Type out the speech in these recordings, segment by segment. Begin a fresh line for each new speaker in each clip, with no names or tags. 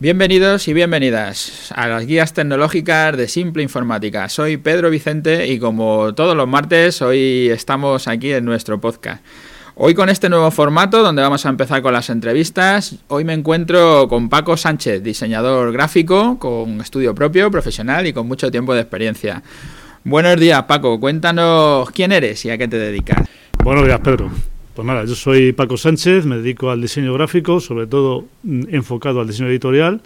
Bienvenidos y bienvenidas a las guías tecnológicas de Simple Informática. Soy Pedro Vicente y como todos los martes, hoy estamos aquí en nuestro podcast. Hoy con este nuevo formato donde vamos a empezar con las entrevistas, hoy me encuentro con Paco Sánchez, diseñador gráfico con estudio propio, profesional y con mucho tiempo de experiencia. Buenos días Paco, cuéntanos quién eres y a qué te dedicas.
Buenos días Pedro. Pues nada, yo soy Paco Sánchez, me dedico al diseño gráfico, sobre todo mm, enfocado al diseño editorial,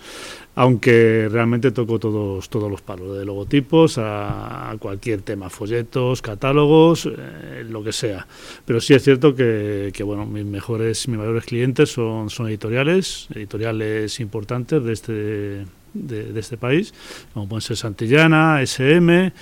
aunque realmente toco todos, todos los palos, de logotipos a cualquier tema, folletos, catálogos, eh, lo que sea. Pero sí es cierto que, bueno, mis mejores, mis mayores clientes son, son editoriales, editoriales importantes de este, de, de, este país, como pueden ser Santillana, SM,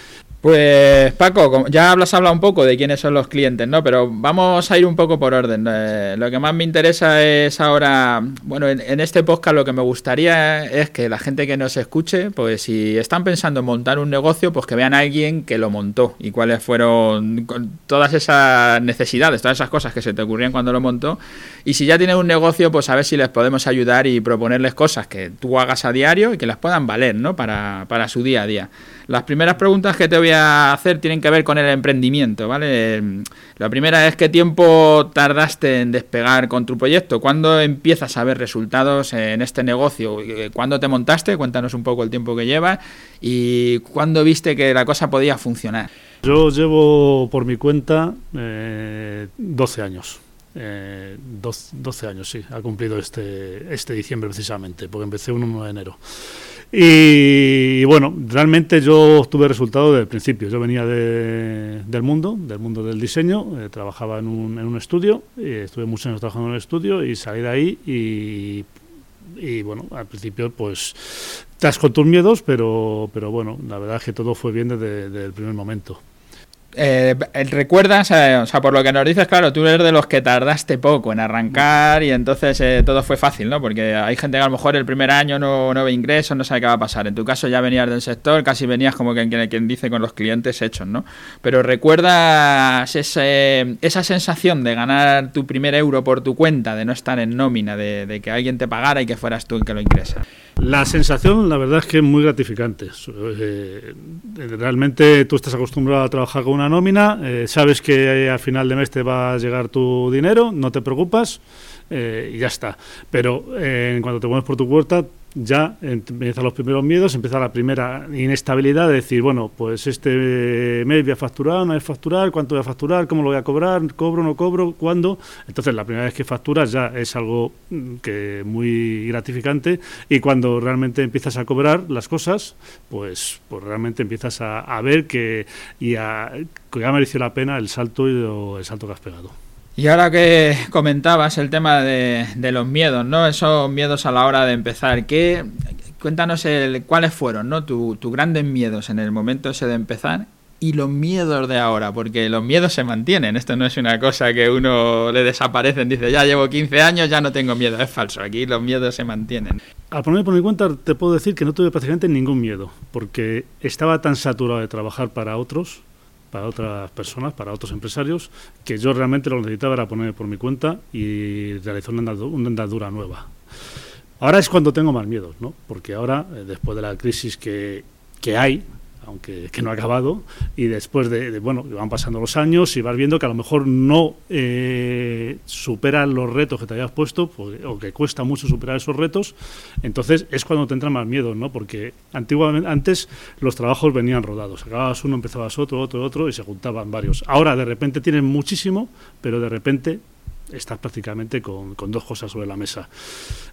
pues Paco, ya hablas hablado un poco de quiénes son los clientes, ¿no? Pero vamos a ir un poco por orden. Eh, lo que más me interesa es ahora, bueno, en, este podcast lo que me gustaría es que la gente que nos escuche, pues si están pensando en montar un negocio, pues que vean a alguien que lo montó y cuáles fueron todas esas necesidades, todas esas cosas que se te ocurrían cuando lo montó. Y si ya tienen un negocio, pues a ver si les podemos ayudar y proponerles cosas que tú hagas a diario y que las puedan valer, ¿no? Para, para su día a día. Las primeras preguntas que te voy a hacer tienen que ver con el emprendimiento, ¿vale? La primera es qué tiempo tardaste en despegar con tu proyecto, cuándo empiezas a ver resultados en este negocio, cuándo te montaste, cuéntanos un poco el tiempo que llevas y cuándo viste que la cosa podía funcionar.
Yo llevo por mi cuenta eh, 12 años. Eh, 12, años, sí, ha cumplido este, este diciembre precisamente, porque empecé un 1 de enero. Y, bueno, realmente yo obtuve resultados desde el principio. Yo venía del mundo, del mundo del diseño, eh, trabajaba en un, en un estudio, y estuve muchos años trabajando en el estudio y salí de ahí y, y bueno, al principio pues estás con tus miedos, pero, pero bueno, la verdad es que todo fue bien desde el primer momento.
Eh, ¿Recuerdas? Eh, o sea, por lo que nos dices, claro, tú eres de los que tardaste poco en arrancar y entonces eh, todo fue fácil, ¿no? Porque hay gente que a lo mejor el primer año no, no ve ingresos, no sabe qué va a pasar. En tu caso ya venías del sector, casi venías como quien, quien dice con los clientes hechos, ¿no? Pero ¿recuerdas ese, esa sensación de ganar tu primer euro por tu cuenta, de no estar en nómina, de, de que alguien te pagara y que fueras tú el que lo ingresa?
La sensación, la verdad es que es muy gratificante. Eh, realmente tú estás acostumbrado a trabajar con una nómina, eh, sabes que al final de mes te va a llegar tu dinero, no te preocupas eh, y ya está. Pero cuando te pones por tu puerta, ya empiezan los primeros miedos, empieza la primera inestabilidad de decir, bueno, pues este mes voy a facturar, no voy a facturar, cuánto voy a facturar, cómo lo voy a cobrar, cobro, no cobro, cuándo. Entonces la primera vez que facturas ya es algo mm, que muy gratificante y cuando realmente empiezas a cobrar las cosas, pues, pues realmente empiezas a, ver que, y a, que ya mereció la pena el salto y el salto que has pegado.
Y ahora que comentabas el tema de, los miedos, ¿no? Esos miedos a la hora de empezar, ¿qué, cuéntanos el, cuáles fueron, ¿no? Tus grandes miedos en el momento ese de empezar y los miedos de ahora, porque los miedos se mantienen. Esto no es una cosa que uno le desaparece y dice, ya llevo 15 años, ya no tengo miedo. Es falso, aquí los miedos se mantienen.
Al poner por mi cuenta, te puedo decir que no tuve prácticamente ningún miedo, porque estaba tan saturado de trabajar para otros para otras personas, para otros empresarios, que yo realmente lo necesitaba era poner por mi cuenta y realizar una andadura, nueva. Ahora es cuando tengo más miedo, ¿no? Porque ahora, eh, después de la crisis que, que hay, aunque que no ha acabado, y después de, bueno, van pasando los años y vas viendo que a lo mejor no eh, superan los retos que te habías puesto, pues, o que cuesta mucho superar esos retos, entonces es cuando te entra más miedo, ¿no? Porque antiguamente, antes los trabajos venían rodados, acababas uno, empezabas otro, otro, otro, y se juntaban varios. Ahora de repente tienes muchísimo, pero de repente estás prácticamente con, con dos cosas sobre la mesa.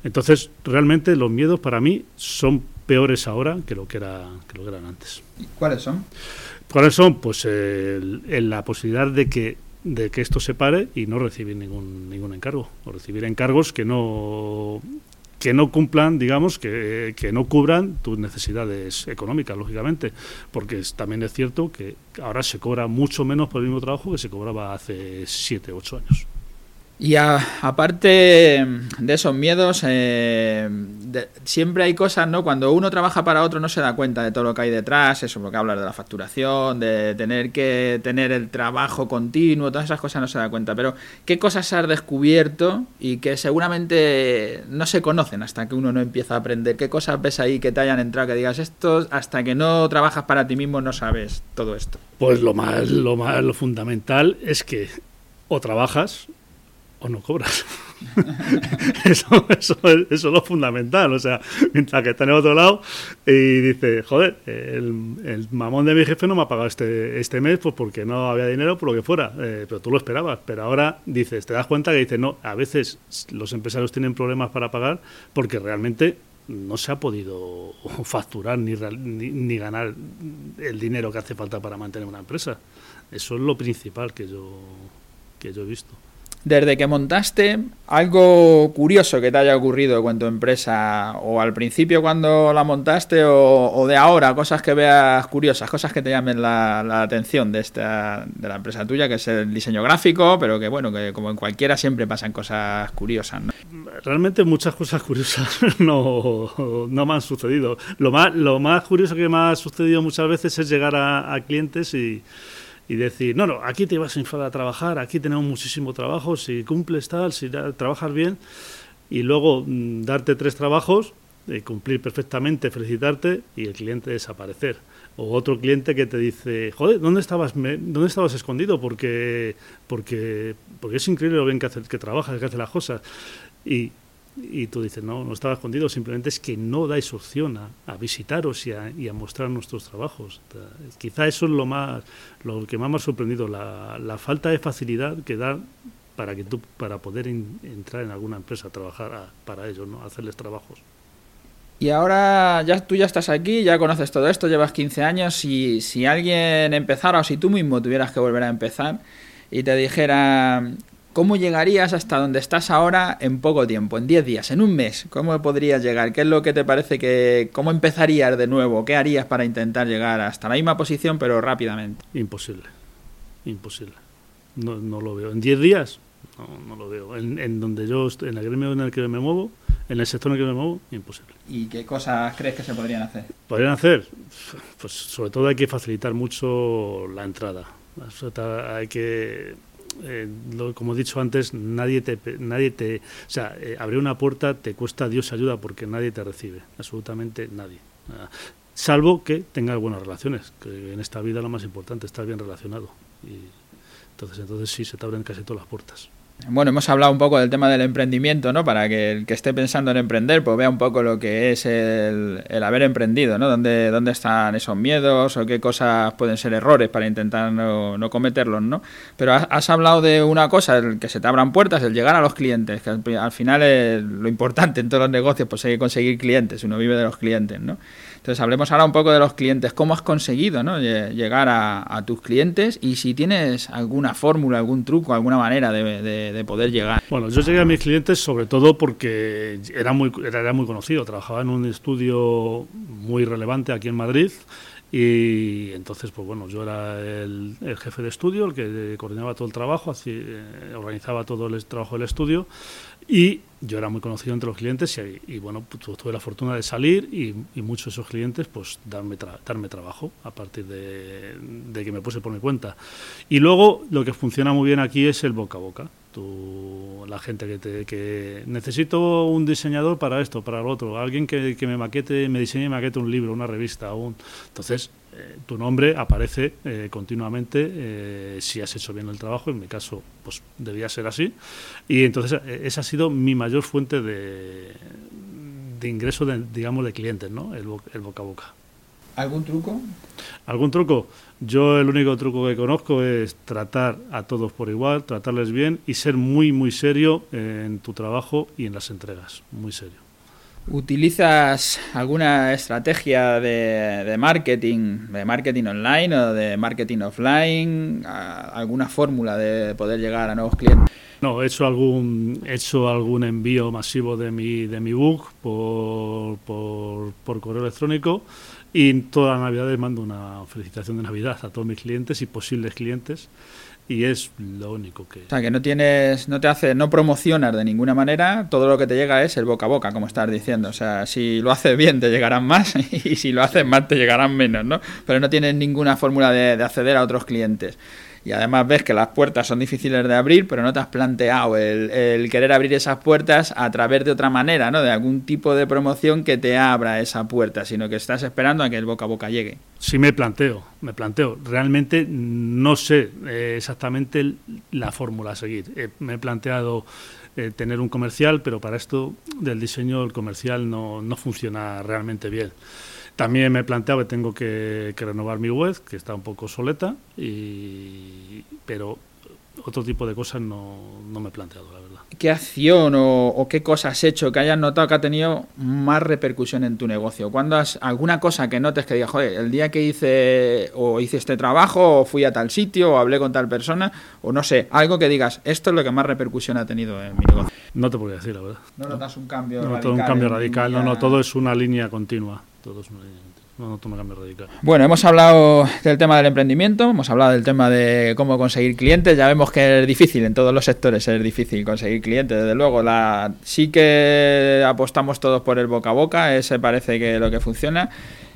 Entonces, realmente los miedos para mí son peores ahora que lo que, era, que lo que eran antes.
¿Cuáles son?
¿Cuáles son? Pues la posibilidad de que de que esto se pare y no recibir ningún ningún encargo o recibir encargos que no que no cumplan, digamos, que, que no cubran tus necesidades económicas, lógicamente, porque también es cierto que ahora se cobra mucho menos por el mismo trabajo que se cobraba hace 7, 8 años.
Y aparte de esos miedos, eh, siempre hay cosas, ¿no? Cuando uno trabaja para otro no se da cuenta de todo lo que hay detrás, eso, lo que hablas de la facturación, de tener que tener el trabajo continuo, todas esas cosas no se da cuenta. Pero, ¿qué cosas has descubierto y que seguramente no se conocen hasta que uno no empieza a aprender? ¿Qué cosas ves ahí que te hayan entrado que digas esto hasta que no trabajas para ti mismo no sabes todo esto?
Pues lo más, lo más, lo fundamental es que o trabajas o no cobras. eso, eso, eso, es lo fundamental. O sea, mientras que está en el otro lado y dice, joder, el, mamón de mi jefe no me ha pagado este, este mes pues porque no había dinero, por lo que fuera. Eh, pero tú lo esperabas. Pero ahora dices, te das cuenta que dices, no, a veces los empresarios tienen problemas para pagar porque realmente no se ha podido facturar ni, ni, ni ganar el dinero que hace falta para mantener una empresa. Eso es lo principal que yo, que yo he visto
desde que montaste, algo curioso que te haya ocurrido con tu empresa, o al principio cuando la montaste, o, de ahora, cosas que veas curiosas, cosas que te llamen la, atención de, esta, de la empresa tuya, que es el diseño gráfico, pero que bueno, que como en cualquiera siempre pasan cosas curiosas.
Realmente muchas cosas curiosas no, no me han sucedido. Lo más, lo más curioso que me ha sucedido muchas veces es llegar a clientes y y decir, no, no, aquí te vas a inflar a trabajar, aquí tenemos muchísimo trabajo, si cumples tal, si trabajas bien, y luego mm, darte tres trabajos, eh, cumplir perfectamente, felicitarte y el cliente desaparecer. O otro cliente que te dice, joder, ¿dónde estabas, ¿dónde estabas escondido? Porque, porque, porque es increíble lo bien que, hace, que trabajas, que hace las cosas. Y y tú dices, no, no estaba escondido, simplemente es que no dais opción a, visitaros y a, y a, mostrar nuestros trabajos. Quizá eso es lo, más, lo que más me ha sorprendido, la, la falta de facilidad que da para, que tú, para poder entrar en alguna empresa trabajar para ellos, ¿no? hacerles trabajos.
Y ahora ya tú ya estás aquí, ya conoces todo esto, llevas 15 años. y si alguien empezara o si tú mismo tuvieras que volver a empezar y te dijera, ¿Cómo llegarías hasta donde estás ahora en poco tiempo, en 10 días, en un mes? ¿Cómo podrías llegar? ¿Qué es lo que te parece que... ¿Cómo empezarías de nuevo? ¿Qué harías para intentar llegar hasta la misma posición pero rápidamente?
Imposible, imposible. No, no lo veo. ¿En 10 días? No, no lo veo. En, donde yo, en el gremio en el que me muevo, en el sector en el que me muevo, imposible.
¿Y qué cosas crees que se podrían hacer?
Podrían hacer, pues sobre todo hay que facilitar mucho la entrada. Hay que eh, como he dicho antes, nadie te, nadie te, o sea, eh, abrir una puerta te cuesta Dios ayuda porque nadie te recibe, absolutamente nadie. Ah, salvo que tengas buenas relaciones, que en esta vida lo más importante, estar bien relacionado. Y entonces, entonces sí, se te abren casi todas las puertas.
Bueno, hemos hablado un poco del tema del emprendimiento, ¿no? Para que el que esté pensando en emprender, pues vea un poco lo que es el, haber emprendido, ¿no? ¿Dónde, ¿Dónde están esos miedos o qué cosas pueden ser errores para intentar no, no cometerlos, ¿no? Pero has, hablado de una cosa, el que se te abran puertas, el llegar a los clientes, que al, final es lo importante en todos los negocios, pues hay que conseguir clientes, uno vive de los clientes, ¿no? Entonces hablemos ahora un poco de los clientes, cómo has conseguido llegar a, tus clientes y si tienes alguna fórmula, algún truco, alguna manera de, poder llegar.
Bueno, yo llegué a mis clientes sobre todo porque era muy, era muy conocido, trabajaba en un estudio muy relevante aquí en Madrid y entonces, pues bueno, yo era el, jefe de estudio, el que coordinaba todo el trabajo, eh, organizaba todo el trabajo del estudio y yo era muy conocido entre los clientes y, bueno, pues, tuve la fortuna de salir y, muchos de esos clientes pues darme, darme trabajo a partir de, de, que me puse por mi cuenta. Y luego lo que funciona muy bien aquí es el boca a boca. La gente que, te, que necesito un diseñador para esto, para lo otro, alguien que, me maquete, me diseñe y maquete un libro, una revista, un... entonces eh, tu nombre aparece eh, continuamente eh, si has hecho bien el trabajo, en mi caso pues debía ser así, y entonces esa ha sido mi mayor fuente de, de ingreso, de, digamos, de clientes, ¿no? el, el boca a boca.
¿Algún truco?
¿Algún truco? Yo el único truco que conozco es tratar a todos por igual, tratarles bien y ser muy, muy serio en tu trabajo y en las entregas. Muy serio.
¿Utilizas alguna estrategia de, marketing, de marketing online o de marketing offline? ¿Alguna fórmula de poder llegar a nuevos clientes?
No, he hecho algún, he hecho algún envío masivo de mi, de mi book por, por, por correo electrónico y toda la Navidad les mando una felicitación de Navidad a todos mis clientes y posibles clientes. Y es lo único que...
O sea, que no tienes, no te hace, no promocionas de ninguna manera, todo lo que te llega es el boca a boca, como estás diciendo. O sea, si lo haces bien te llegarán más y si lo haces mal te llegarán menos, ¿no? Pero no tienes ninguna fórmula de acceder a otros clientes y además ves que las puertas son difíciles de abrir, pero no te has planteado el, querer abrir esas puertas a través de otra manera, ¿no? De algún tipo de promoción que te abra esa puerta, sino que estás esperando a que el boca a boca llegue.
Sí me planteo, me planteo. Realmente no sé eh, exactamente la fórmula a seguir. Eh, me he planteado eh, tener un comercial, pero para esto del diseño el comercial no, no funciona realmente bien. También me he planteado que tengo que, renovar mi web, que está un poco soleta, y, pero otro tipo de cosas no, me he planteado, la verdad.
¿Qué acción o, qué cosa has hecho que hayas notado que ha tenido más repercusión en tu negocio? ¿Cuándo has alguna cosa que notes que digas, joder, el día que hice o hice este trabajo o fui a tal sitio o hablé con tal persona o no sé, algo que digas, esto es lo que más repercusión ha tenido en mi negocio?
No te podría decir, la verdad.
No notas un cambio
no, radical. un cambio radical, no, no, todo es una línea continua. Todo es una no, no cambio radical.
Bueno, hemos hablado del tema del emprendimiento, hemos hablado del tema de cómo conseguir clientes. Ya vemos que es difícil, en todos los sectores es difícil conseguir clientes. Desde luego, la, sí que apostamos todos por el boca a boca, ese parece que es lo que funciona.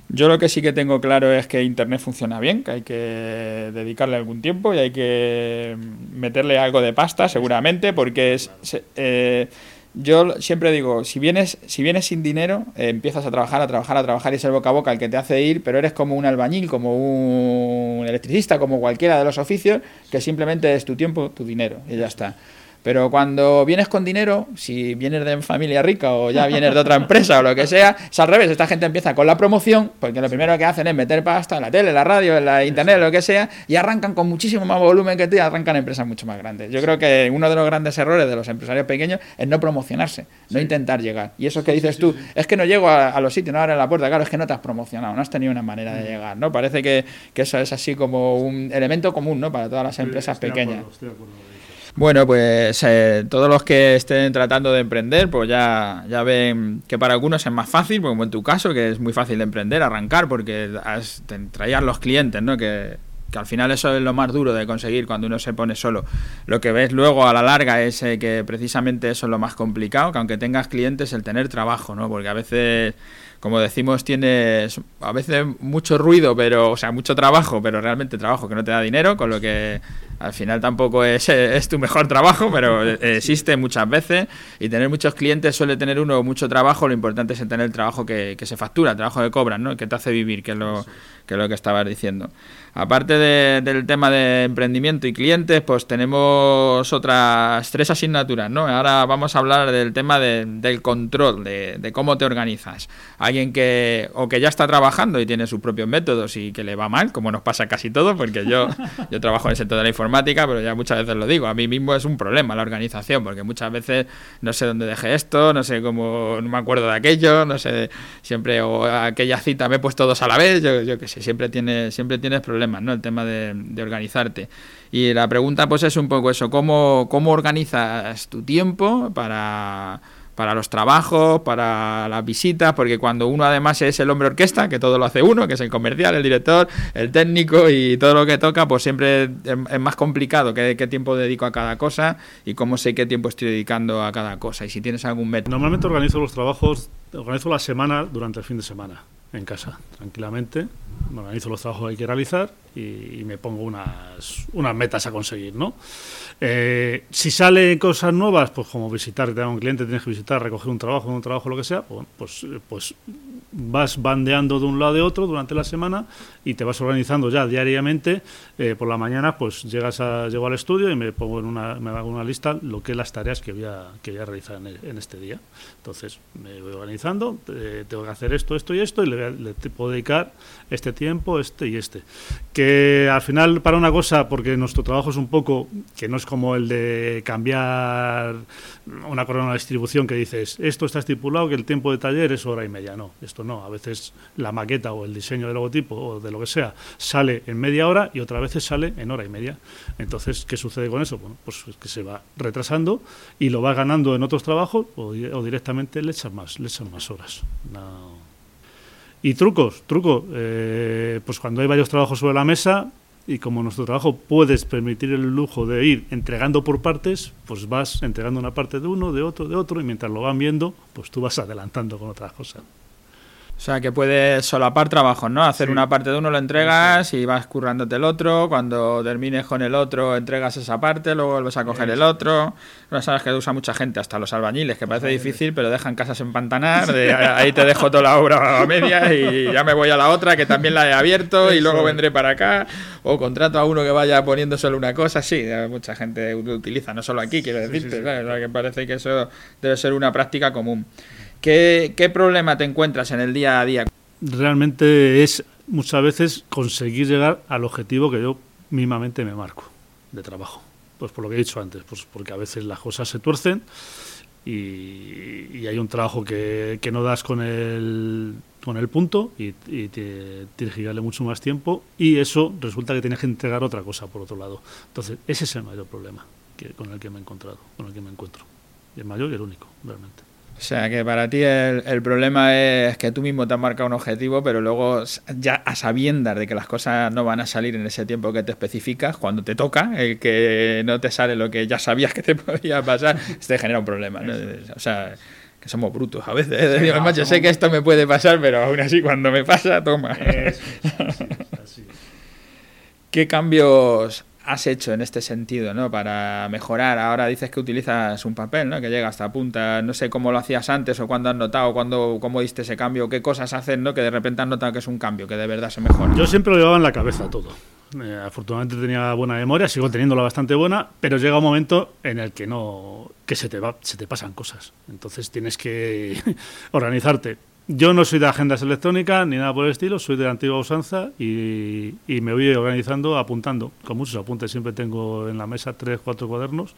Yo lo que sí que tengo claro es que Internet funciona bien, que hay que dedicarle algún tiempo y hay que meterle algo de pasta, seguramente, porque es... Eh, yo siempre digo, si vienes, si vienes sin dinero, eh, empiezas a trabajar, a trabajar, a trabajar y es el boca a boca el que te hace ir, pero eres como un albañil, como un electricista, como cualquiera de los oficios, que simplemente es tu tiempo, tu dinero y ya está. Pero cuando vienes con dinero, si vienes de familia rica o ya vienes de otra empresa o lo que sea, es al revés. Esta gente empieza con la promoción, porque lo primero que hacen es meter pasta en la tele, en la radio, en la internet, lo que sea, y arrancan con muchísimo más volumen que tú y arrancan empresas mucho más grandes. Yo creo que uno de los grandes errores de los empresarios pequeños es no promocionarse, no intentar llegar. Y eso que dices tú, es que no llego a, los sitios, no abren la puerta. Claro, es que no te has promocionado, no has tenido una manera de mm. llegar, ¿no? Parece que, que eso es así como un elemento común, ¿no? Para todas las empresas pequeñas. Bueno, pues eh, todos los que estén tratando de emprender, pues ya, ya ven que para algunos es más fácil, como en tu caso, que es muy fácil de emprender, arrancar, porque los clientes, ¿no? Que, que al final eso es lo más duro de conseguir cuando uno se pone solo. Lo que ves luego a la larga es eh, que precisamente eso es lo más complicado, que aunque tengas clientes, el tener trabajo, ¿no? Porque a veces como decimos, tienes a veces mucho ruido, pero, o sea, mucho trabajo, pero realmente trabajo que no te da dinero, con lo que al final tampoco es, es tu mejor trabajo, pero existe muchas veces y tener muchos clientes suele tener uno mucho trabajo, lo importante es tener el trabajo que, que se factura, el trabajo que cobran, ¿no? que te hace vivir, que es lo que, es lo que estabas diciendo. Aparte del tema de emprendimiento y clientes, pues tenemos otras tres asignaturas, ¿no? Ahora vamos a hablar del tema del control, de, cómo te organizas. Alguien que o que ya está trabajando y tiene sus propios métodos y que le va mal, como nos pasa casi todo, porque yo, yo trabajo en el sector de la informática, pero ya muchas veces lo digo, a mí mismo es un problema la organización, porque muchas veces no sé dónde dejé esto, no sé cómo, no me acuerdo de aquello, no sé, siempre, o aquella cita me he puesto dos a la vez, yo, yo qué sé, siempre, tiene, siempre tienes problemas ¿no? El tema de, organizarte. Y la pregunta pues es un poco eso, ¿cómo, cómo organizas tu tiempo para, para los trabajos, para las visitas? Porque cuando uno además es el hombre orquesta, que todo lo hace uno, que es el comercial, el director, el técnico y todo lo que toca, pues siempre es, más complicado qué, qué tiempo dedico a cada cosa y cómo sé qué tiempo estoy dedicando a cada cosa. Y si tienes algún método.
Normalmente organizo los trabajos, organizo la semana durante el fin de semana en casa, tranquilamente. Me organizo los trabajos que hay que realizar y, me pongo unas, unas metas a conseguir, ¿no? Eh, si salen cosas nuevas, pues como visitar, te da un cliente, tienes que visitar, recoger un trabajo, un trabajo, lo que sea, pues, pues, pues vas bandeando de un lado de otro durante la semana y te vas organizando ya diariamente. Eh, por la mañana, pues llegas a, llego al estudio y me pongo en una, me hago una lista lo que es las tareas que voy a, que voy a realizar en, este día. Entonces, me voy organizando, eh, tengo que hacer esto, esto y esto, y le, le, puedo dedicar este tiempo, este y este. Que al final, para una cosa, porque nuestro trabajo es un poco, que no es como el de cambiar una corona de distribución que dices, esto está estipulado que el tiempo de taller es hora y media. No, esto no. A veces la maqueta o el diseño del logotipo o de lo que sea sale en media hora y otras veces sale en hora y media. Entonces, ¿qué sucede con eso? Bueno, pues que se va retrasando y lo va ganando en otros trabajos o, directamente le echan más, le echan más horas. Y trucos, truco. Eh, pues cuando hay varios trabajos sobre la mesa, y como nuestro trabajo puedes permitir el lujo de ir entregando por partes, pues vas entregando una parte de uno, de otro, de otro, y mientras lo van viendo, pues tú vas adelantando con otras cosas.
O sea, que puedes solapar trabajos, ¿no? Hacer una parte de uno, lo entregas y vas currándote el otro. Cuando termines con el otro, entregas esa parte, luego vuelves a coger el otro. No sabes que usa mucha gente, hasta los albañiles, que parece difícil, pero dejan casas en pantanar. ahí te dejo toda la obra a media y ya me voy a la otra, que también la he abierto, y luego vendré para acá. O contrato a uno que vaya poniendo solo una cosa. Sí, mucha gente utiliza, no solo aquí, quiero decirte. que parece que eso debe ser una práctica común. ¿Qué, problema te encuentras en el día a día?
Realmente es muchas veces conseguir llegar al objetivo que yo mismamente me marco de trabajo. Pues por lo que he dicho antes, pues porque a veces las cosas se tuercen y, hay un trabajo que, no das con el, con el punto y, te, tienes que darle mucho más tiempo y eso resulta que tienes que entregar otra cosa por otro lado. Entonces, ese es el mayor problema que, con el que me he encontrado, con el que me encuentro. Y el mayor y el único, realmente.
O sea, que para ti el, problema es que tú mismo te has marcado un objetivo, pero luego ya a sabiendas de que las cosas no van a salir en ese tiempo que te especificas, cuando te toca, el que no te sale lo que ya sabías que te podía pasar, te genera un problema. O sea, que somos brutos a veces. ¿eh? yo sé que esto me puede pasar, pero aún así cuando me pasa, toma. ¿Qué cambios has hecho en este sentido, ¿no? Para mejorar. Ahora dices que utilizas un papel, ¿no? Que llega hasta punta. No sé cómo lo hacías antes o cuándo has notado, cuándo, cómo diste ese cambio, qué cosas hacen, ¿no? Que de repente has notado que es un cambio, que de verdad se mejora.
Yo siempre lo llevaba en la cabeza todo. Eh, afortunadamente tenía buena memoria, sigo teniéndola bastante buena, pero llega un momento en el que no, que se te va, se te pasan cosas. Entonces tienes que organizarte yo no soy de agendas electrónicas ni nada por el estilo, soy de antigua usanza y, me voy organizando, apuntando, con muchos apuntes. Siempre tengo en la mesa tres, cuatro cuadernos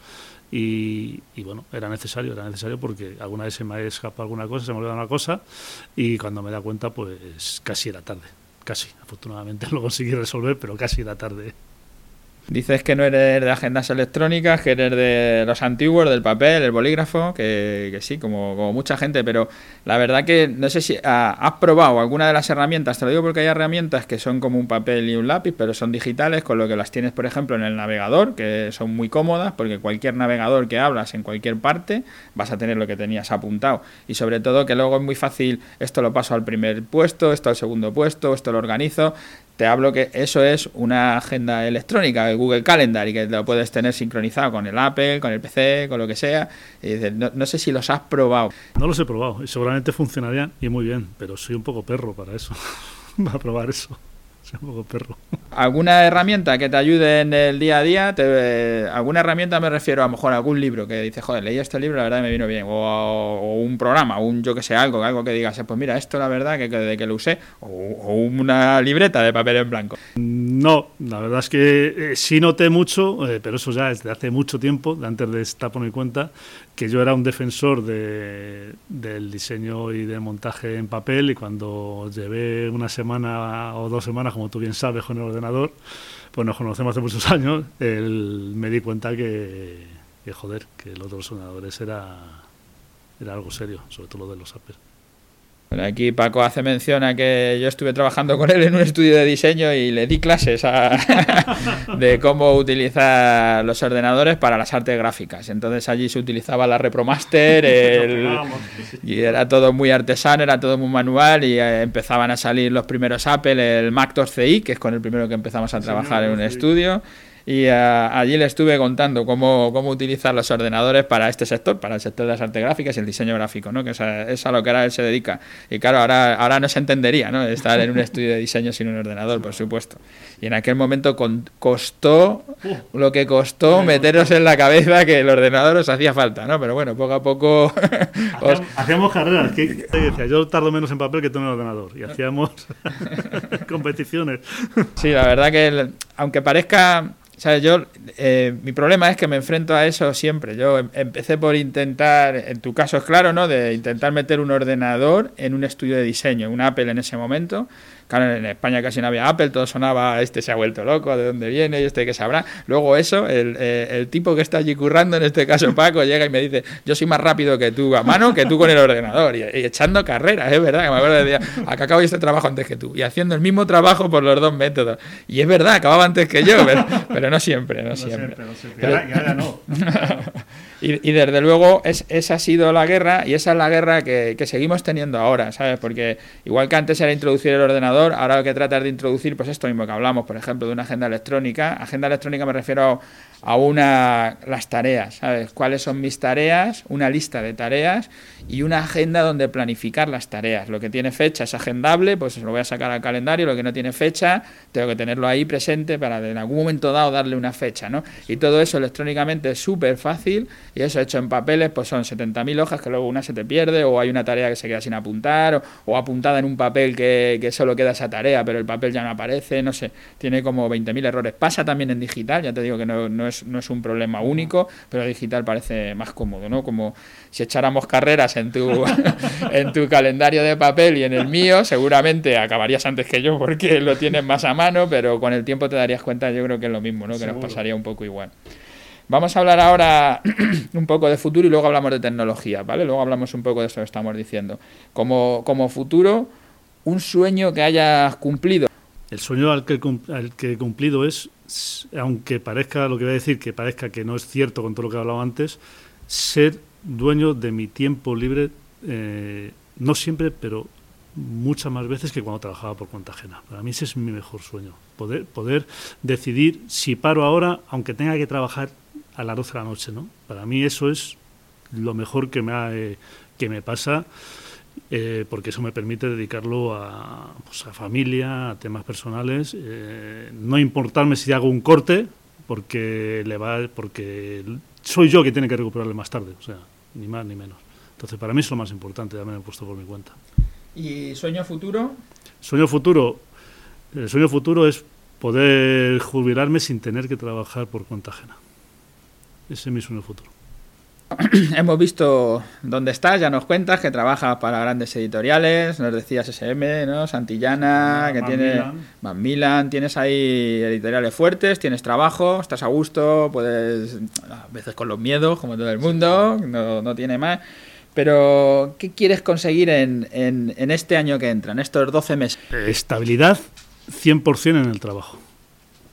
y, bueno, era necesario, era necesario porque alguna vez se me ha escapado alguna cosa, se me ha olvidado una cosa y cuando me da cuenta, pues casi era tarde. Casi, afortunadamente lo conseguí resolver, pero casi era tarde.
Dices que no eres de agendas electrónicas, que eres de los antiguos, del papel, el bolígrafo, que, sí, como, como, mucha gente, pero la verdad que no sé si has probado alguna de las herramientas, te lo digo porque hay herramientas que son como un papel y un lápiz, pero son digitales, con lo que las tienes, por ejemplo, en el navegador, que son muy cómodas, porque cualquier navegador que hablas en cualquier parte vas a tener lo que tenías apuntado. Y sobre todo que luego es muy fácil, esto lo paso al primer puesto, esto al segundo puesto, esto lo organizo te hablo que eso es una agenda electrónica, el Google Calendar, y que lo puedes tener sincronizado con el Apple, con el PC, con lo que sea. Y dices, no, sé si los has probado.
No los he probado, y seguramente funcionarían y muy bien, pero soy un poco perro para eso, para probar eso. perro.
¿Alguna herramienta que te ayude en el día a día? Te, ¿Alguna herramienta me refiero a lo mejor a algún libro que dices, joder, leí este libro, la verdad me vino bien? O, un programa, un yo que sé, algo, algo que digas, pues mira, esto la verdad que, de que lo usé. O, una libreta de papel en blanco.
No, la verdad es que eh, sí noté mucho, eh, pero eso ya desde hace mucho tiempo, antes de estar por mi cuenta, que yo era un defensor de, del diseño y del montaje en papel y cuando llevé una semana o dos semanas, como tú bien sabes, con el ordenador, pues nos conocemos hace muchos años, me di cuenta que, que, joder, que los ordenadores era, era algo serio, sobre todo lo de los Apple.
Bueno, aquí Paco hace mención a que yo estuve trabajando con él en un estudio de diseño y le di clases de cómo utilizar los ordenadores para las artes gráficas. Entonces allí se utilizaba la Repromaster y era todo muy artesano, era todo muy manual y eh, empezaban a salir los primeros Apple, el Mac 2CI, que es con el primero que empezamos a trabajar en un estudio y uh, allí le estuve contando cómo, cómo utilizar los ordenadores para este sector, para el sector de las artes gráficas y el diseño gráfico, ¿no? que es a, es a lo que ahora él se dedica. Y claro, ahora, ahora no se entendería ¿no? estar en un estudio de diseño sin un ordenador, por supuesto. Y en aquel momento con, costó lo que costó meteros en la cabeza que el ordenador os hacía falta, ¿no? pero bueno, poco a poco...
Hacíamos carreras, que, yo tardo menos en papel que tú en el ordenador, y hacíamos competiciones.
Sí, la verdad que aunque parezca o yo, eh, mi problema es que me enfrento a eso siempre. Yo em, empecé por intentar, en tu caso es claro, ¿no? De intentar meter un ordenador en un estudio de diseño, un Apple en ese momento, Claro, en España casi no había Apple, todo sonaba, este se ha vuelto loco, de dónde viene, y este que sabrá. Luego eso, el, eh, el, tipo que está allí currando, en este caso Paco, llega y me dice, yo soy más rápido que tú a mano que tú con el ordenador. Y, echando carreras, es verdad, que me acuerdo de acá acabo este trabajo antes que tú. Y haciendo el mismo trabajo por los dos métodos. Y es verdad, acababa antes que yo, pero, no siempre, no, siempre. no. y, desde luego es, esa ha sido la guerra y esa es la guerra que, seguimos teniendo ahora, ¿sabes? Porque igual que antes era introducir el ordenador, ahora lo que tratas de introducir, pues esto mismo que hablamos, por ejemplo, de una agenda electrónica. Agenda electrónica me refiero a una las tareas, ¿sabes? ¿Cuáles son mis tareas? Una lista de tareas y una agenda donde planificar las tareas. Lo que tiene fecha es agendable, pues lo voy a sacar al calendario, lo que no tiene fecha, tengo que tenerlo ahí presente para en algún momento dado darle una fecha, ¿no? Y todo eso electrónicamente es súper fácil y eso hecho en papeles, pues son 70.000 hojas que luego una se te pierde o hay una tarea que se queda sin apuntar o, apuntada en un papel que, que, solo queda esa tarea, pero el papel ya no aparece, no sé, tiene como 20.000 errores. Pasa también en digital, ya te digo que no, no, es, no es un problema único, pero digital parece más cómodo, ¿no? Como si echáramos carreras en tu, en tu calendario de papel y en el mío, seguramente acabarías antes que yo porque lo tienes más a mano, pero con el tiempo te darías cuenta, yo creo que es lo mismo, ¿no? que nos pasaría un poco igual. Vamos a hablar ahora un poco de futuro y luego hablamos de tecnología, ¿vale? Luego hablamos un poco de eso que estamos diciendo. Como, como futuro, un sueño que hayas cumplido.
El sueño al que, al que he cumplido es, aunque parezca lo que voy a decir, que parezca que no es cierto con todo lo que he hablado antes, ser dueño de mi tiempo libre, eh, no siempre, pero muchas más veces que cuando trabajaba por cuenta ajena. Para mí ese es mi mejor sueño, poder, poder decidir si paro ahora, aunque tenga que trabajar a las 12 de la noche. ¿no? Para mí eso es lo mejor que me, eh, que me pasa. Eh, porque eso me permite dedicarlo a, pues, a familia, a temas personales, no importarme si hago un corte, porque le va, porque soy yo que tiene que recuperarle más tarde. O sea, ni más ni menos. Entonces, para mí es lo más importante, ya me he puesto por mi cuenta.
¿Y sueño futuro?
Sueño futuro. El sueño futuro es poder jubilarme sin tener que trabajar por cuenta ajena. Ese es mi sueño futuro.
Hemos visto dónde estás, ya nos cuentas que trabajas para grandes editoriales, nos decías SM, ¿no? Santillana, que tiene Van Milan, tienes ahí editoriales fuertes, tienes trabajo, estás a gusto, puedes, a veces con los miedos, como todo el mundo, no, no tiene más. Pero, ¿qué quieres conseguir en, en, en este año que entra, en estos 12 meses?
Estabilidad 100% en el trabajo.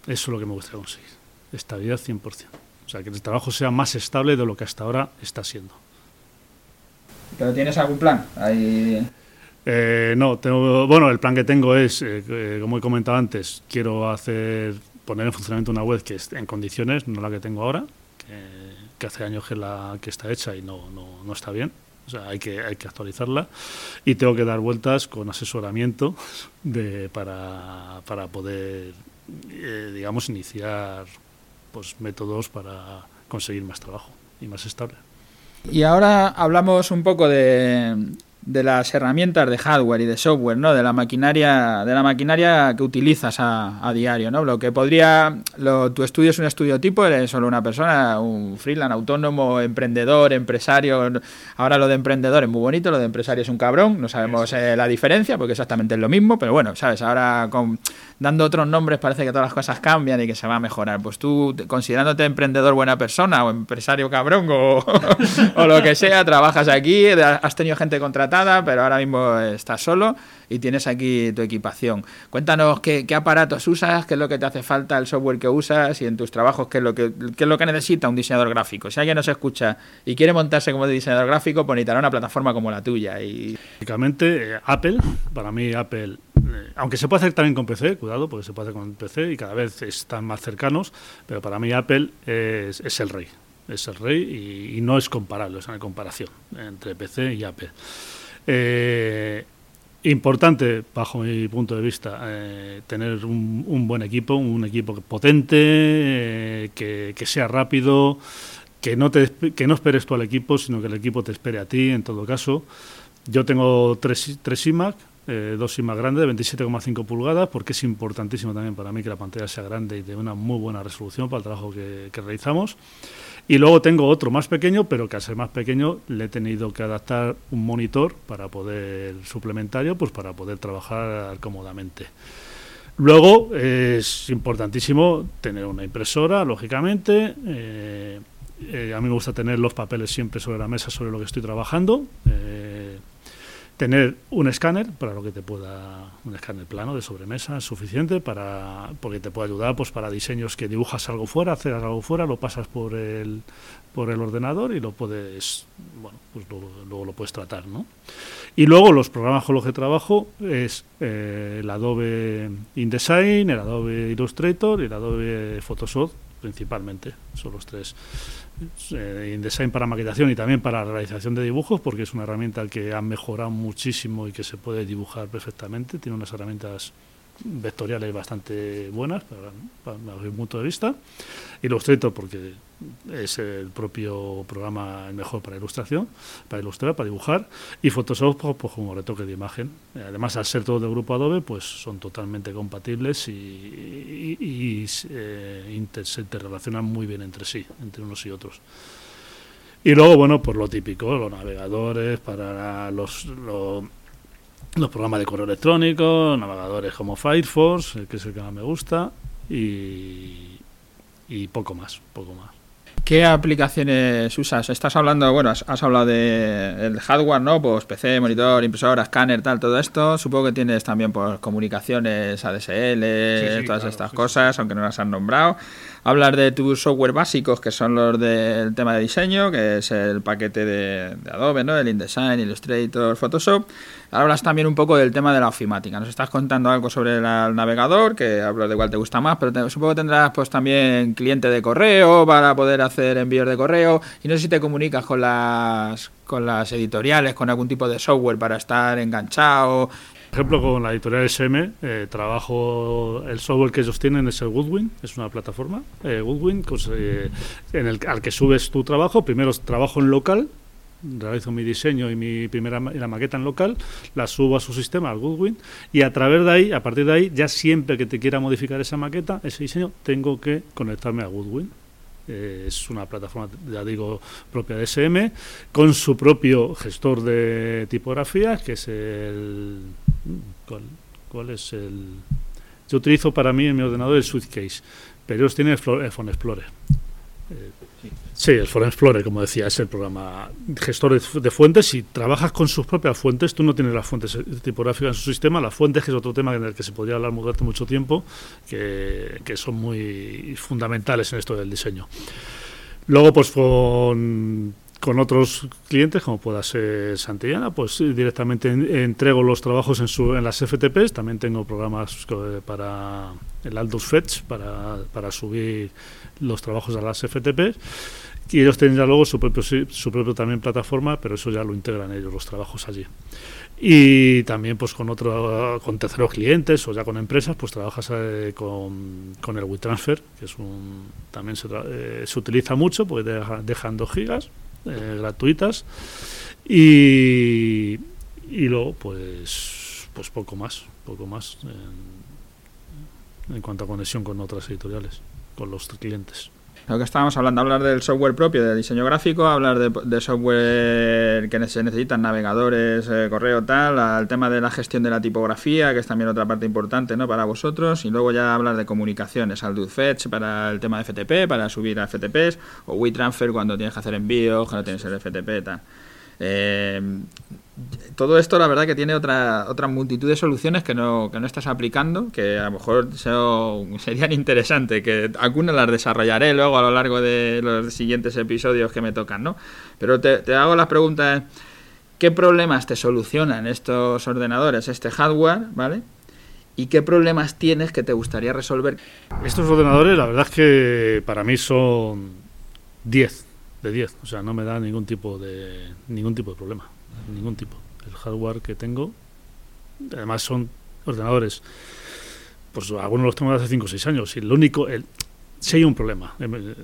Eso es lo que me gustaría conseguir. Estabilidad 100% sea, que el trabajo sea más estable de lo que hasta ahora está siendo.
¿Pero tienes algún plan?
Eh, no, tengo, bueno, el plan que tengo es, eh, como he comentado antes, quiero hacer poner en funcionamiento una web que esté en condiciones, no la que tengo ahora, que, hace años que, la, que está hecha y no, no, no está bien. O sea, hay que, hay que actualizarla y tengo que dar vueltas con asesoramiento de, para, para poder, eh, digamos, iniciar pues, métodos para conseguir más trabajo y más estable.
Y ahora hablamos un poco de, de las herramientas de hardware y de software, ¿no? De la maquinaria, de la maquinaria que utilizas a, a diario, ¿no? Lo que podría, lo, tu estudio es un estudio tipo, eres solo una persona, un freelance, autónomo, emprendedor, empresario. Ahora lo de emprendedor es muy bonito, lo de empresario es un cabrón, no sabemos eh, la diferencia porque exactamente es lo mismo, pero bueno, sabes, ahora con, dando otros nombres parece que todas las cosas cambian y que se va a mejorar. Pues tú, considerándote emprendedor buena persona o empresario cabrón o, o lo que sea, trabajas aquí, has tenido gente contratada pero ahora mismo estás solo y tienes aquí tu equipación. Cuéntanos qué, aparatos usas, qué es lo que te hace falta, el software que usas y en tus trabajos qué es lo que, es lo que necesita un diseñador gráfico. Si alguien nos escucha y quiere montarse como diseñador gráfico, pues necesitará una plataforma como la tuya. Y...
Básicamente, eh, Apple, para mí Apple eh, aunque se puede hacer también con PC, cuidado, porque se puede hacer con PC y cada vez están más cercanos, pero para mí Apple es, es el rey, es el rey y, y, no es comparable, es una comparación entre PC y Apple. Eh, importante, bajo mi punto de vista, eh, tener un, buen equipo, un equipo potente, eh, que, sea rápido, que no, te, que no esperes tú al equipo, sino que el equipo te espere a ti, en todo caso. Yo tengo tres, tres iMac, eh, dos iMac grandes de 27,5 pulgadas, porque es importantísimo también para mí que la pantalla sea grande y de una muy buena resolución para el trabajo que, que realizamos. Y luego tengo otro más pequeño, pero que al ser más pequeño le he tenido que adaptar un monitor para poder suplementario, pues para poder trabajar cómodamente. Luego es importantísimo tener una impresora, lógicamente. Eh, eh, a mí me gusta tener los papeles siempre sobre la mesa sobre lo que estoy trabajando. Tener un escáner para lo que te pueda un escáner plano de sobremesa suficiente para porque te puede ayudar pues para diseños que dibujas algo fuera haces algo fuera lo pasas por el por el ordenador y lo puedes bueno pues luego, lo puedes tratar no y luego los programas con los que trabajo es eh, el Adobe InDesign el Adobe Illustrator y el Adobe Photoshop principalmente. Son los tres InDesign para maquetación y también para realización de dibujos, porque es una herramienta que ha mejorado muchísimo y que se puede dibujar perfectamente. Tiene unas herramientas vectoriales bastante buenas para, mi punto de vista. Illustrator porque es el propio programa el mejor para ilustración, para ilustrar, para dibujar. Y Photoshop pues, pues como retoque de imagen. Además, al ser todo del grupo Adobe, pues son totalmente compatibles y, eh, se interrelacionan muy bien entre sí, entre unos y otros. Y luego, bueno, pues lo típico, los navegadores para los los programas de correo electrónico, navegadores como Firefox, que es el que más me gusta, y, y poco más, poco más.
¿Qué aplicaciones usas? Estás hablando, bueno, has, hablado del hardware, ¿no? Pues PC, monitor, impresora, escáner, tal, todo esto. Supongo que tienes también pues, comunicaciones, ADSL, todas estas cosas, aunque no las han nombrado. Hablar de tus software básicos, que son los del tema de diseño, que es el paquete de, Adobe, ¿no? El InDesign, Illustrator, Photoshop. Hablas también un poco del tema de la ofimática. Nos estás contando algo sobre el navegador, que hablo de cuál te gusta más, pero supongo que tendrás pues también cliente de correo para poder hacer envíos de correo. Y no sé si te comunicas con las con las editoriales, con algún tipo de software para estar enganchado
por ejemplo, con la editorial SM, eh, trabajo, el software que ellos tienen es el Goodwin, es una plataforma, eh, Goodwin, eh, en el, al que subes tu trabajo. Primero trabajo en local, realizo mi diseño y mi primera la maqueta en local, la subo a su sistema, al Goodwin, y a través de ahí, a partir de ahí, ya siempre que te quiera modificar esa maqueta, ese diseño, tengo que conectarme a Goodwin. Eh, es una plataforma, ya digo, propia de SM, con su propio gestor de tipografías, que es el... ¿Cuál, es el...? Yo utilizo para mí en mi ordenador el Suitcase, pero ellos tienen el Phone Explorer. Eh, Sí, el Foreign Explorer, como decía, es el programa gestor de, fuentes. Si trabajas con sus propias fuentes, tú no tienes las fuentes tipográficas en su sistema. Las fuentes, que es otro tema en el que se podría hablar durante mucho tiempo, que, son muy fundamentales en esto del diseño. Luego, pues con, otros clientes, como pueda ser Santillana, pues directamente entrego los trabajos en, su, en las FTPs. También tengo programas para el Aldous Fetch, para, para subir los trabajos a las FTPs y ellos ya luego su propio, su propio también plataforma, pero eso ya lo integran ellos, los trabajos allí. Y también pues con otro, con terceros clientes o ya con empresas, pues trabajas eh, con, con, el WeTransfer, que es un, también se, eh, se utiliza mucho, porque dejan dos gigas eh, gratuitas. Y, y luego pues, pues poco más, poco más en, en cuanto a conexión con otras editoriales, con los clientes.
Lo que estábamos hablando, hablar del software propio de diseño gráfico, hablar de, software que se necesitan, navegadores, eh, correo, tal, al tema de la gestión de la tipografía, que es también otra parte importante ¿no? para vosotros, y luego ya hablar de comunicaciones, al Fetch para el tema de FTP, para subir a FTPs, o WeTransfer cuando tienes que hacer envíos, que no tienes el FTP, tal. Eh, todo esto la verdad que tiene otra, otra multitud de soluciones que no, estás aplicando, que a lo mejor serían interesantes, que algunas las desarrollaré luego a lo largo de los siguientes episodios que me tocan, ¿no? Pero te, hago las preguntas, ¿qué problemas te solucionan estos ordenadores, este hardware, ¿vale? ¿Y qué problemas tienes que te gustaría resolver?
Estos ordenadores, la verdad que para mí son 10 de 10, o sea, no me da ningún tipo de ningún tipo de problema ningún tipo. El hardware que tengo, además son ordenadores, pues algunos los tengo hace 5 o 6 años, y lo único, el, si hay un problema, eh,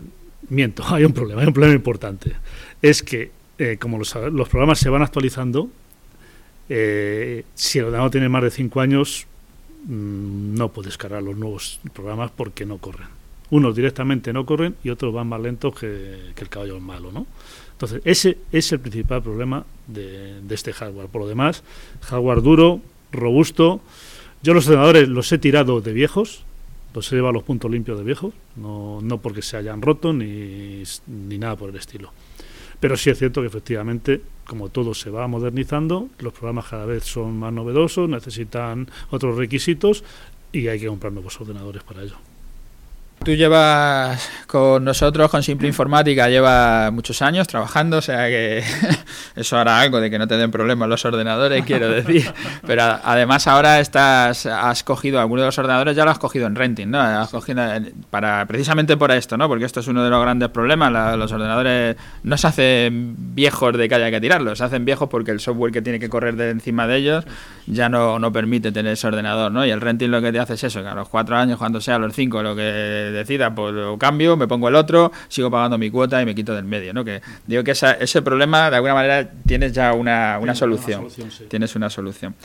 miento, hay un problema, hay un problema importante, es que eh, como los, los, programas se van actualizando, eh, si el ordenador tiene más de 5 años, mm, no puedes cargar los nuevos programas porque no corren. Unos directamente no corren y otros van más lentos que, que el caballo malo, ¿no? Entonces, ese es el principal problema de, este hardware. Por lo demás, hardware duro, robusto. Yo los ordenadores los he tirado de viejos, los he llevado a los puntos limpios de viejos, no, no porque se hayan roto ni, ni nada por el estilo. Pero sí es cierto que efectivamente, como todo se va modernizando, los programas cada vez son más novedosos, necesitan otros requisitos y hay que comprar nuevos ordenadores para ello.
Tú llevas con nosotros, con Simple Informática, llevas muchos años trabajando, o sea que eso hará algo de que no te den problemas los ordenadores, quiero decir. Pero además ahora estás, has cogido algunos de los ordenadores, ya lo has cogido en renting, ¿no? Has cogido para, precisamente por esto, ¿no? Porque esto es uno de los grandes problemas. los ordenadores no se hacen viejos de que haya que tirarlos, se hacen viejos porque el software que tiene que correr de encima de ellos ya no, no permite tener ese ordenador, ¿no? Y el renting lo que te hace es eso, que a los cuatro años, cuando sea, a los cinco, lo que decida, pues lo cambio, me pongo el otro, sigo pagando mi cuota y me quito del medio, ¿no? Que digo que ese problema, de alguna manera, tienes ya una, una solución. Tienes una solución.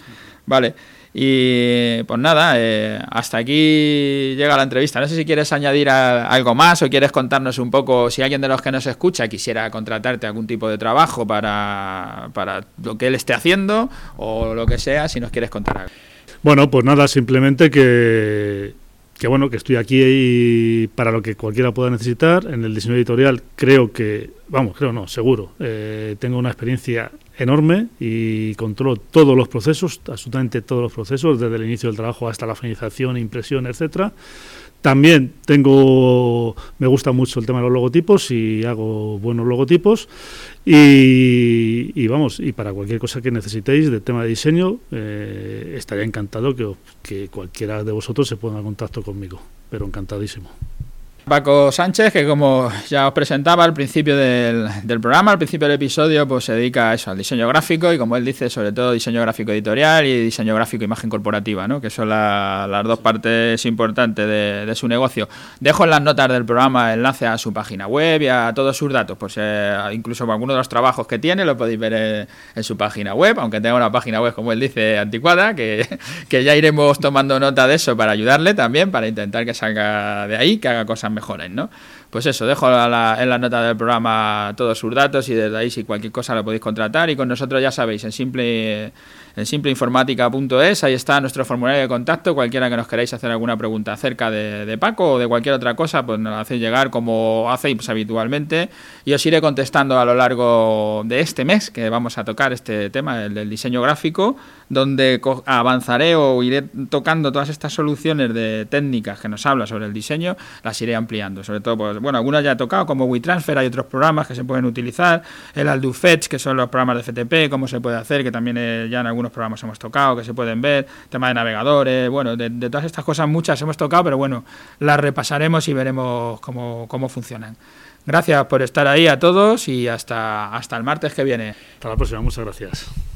Vale. Y pues nada, eh, hasta aquí llega la entrevista. No sé si quieres añadir algo más o quieres contarnos un poco, si alguien de los que nos escucha quisiera contratarte algún tipo de trabajo para, para lo que él esté haciendo o lo que sea, si nos quieres contar algo.
Bueno, pues nada, simplemente que que bueno, que estoy aquí para lo que cualquiera pueda necesitar. En el diseño editorial creo que, vamos, creo no, seguro, eh, tengo una experiencia enorme y controlo todos los procesos, absolutamente todos los procesos, desde el inicio del trabajo hasta la finalización, impresión, etcétera. También tengo, me gusta mucho el tema de los logotipos y hago buenos logotipos. Y, vamos, y para cualquier cosa que necesitéis de tema de diseño, eh, estaría encantado que, que cualquiera de vosotros se ponga en contacto conmigo, pero encantadísimo.
Paco Sánchez, que como ya os presentaba al principio del, programa, al principio del episodio, pues se dedica a eso, al diseño gráfico y como él dice, sobre todo diseño gráfico editorial y diseño gráfico imagen corporativa, ¿no? que son las dos partes importantes de, su negocio. Dejo en las notas del programa enlace a su página web y a todos sus datos, pues eh, incluso algunos de los trabajos que tiene lo podéis ver en, su página web, aunque tenga una página web, como él dice, anticuada, que, que ya iremos tomando nota de eso para ayudarle también, para intentar que salga de ahí, que haga cosas mejoren, ¿no? Pues eso, dejo en la nota del programa todos sus datos y desde ahí si cualquier cosa lo podéis contratar. Y con nosotros ya sabéis, en simple en simpleinformática.es, ahí está nuestro formulario de contacto, cualquiera que nos queráis hacer alguna pregunta acerca de, Paco o de cualquier otra cosa, pues nos hacéis llegar como hacéis habitualmente. Y os iré contestando a lo largo de este mes que vamos a tocar este tema, el del diseño gráfico, donde avanzaré o iré tocando todas estas soluciones de técnicas que nos habla sobre el diseño, las iré ampliando, sobre todo, pues, bueno, algunas ya he tocado, como WeTransfer, hay otros programas que se pueden utilizar, el AlduFetch, que son los programas de FTP, cómo se puede hacer, que también eh, ya en algunos programas hemos tocado, que se pueden ver, tema de navegadores, bueno, de, todas estas cosas muchas hemos tocado, pero bueno, las repasaremos y veremos cómo, cómo funcionan. Gracias por estar ahí a todos y hasta, hasta el martes que viene.
Hasta la próxima, muchas gracias.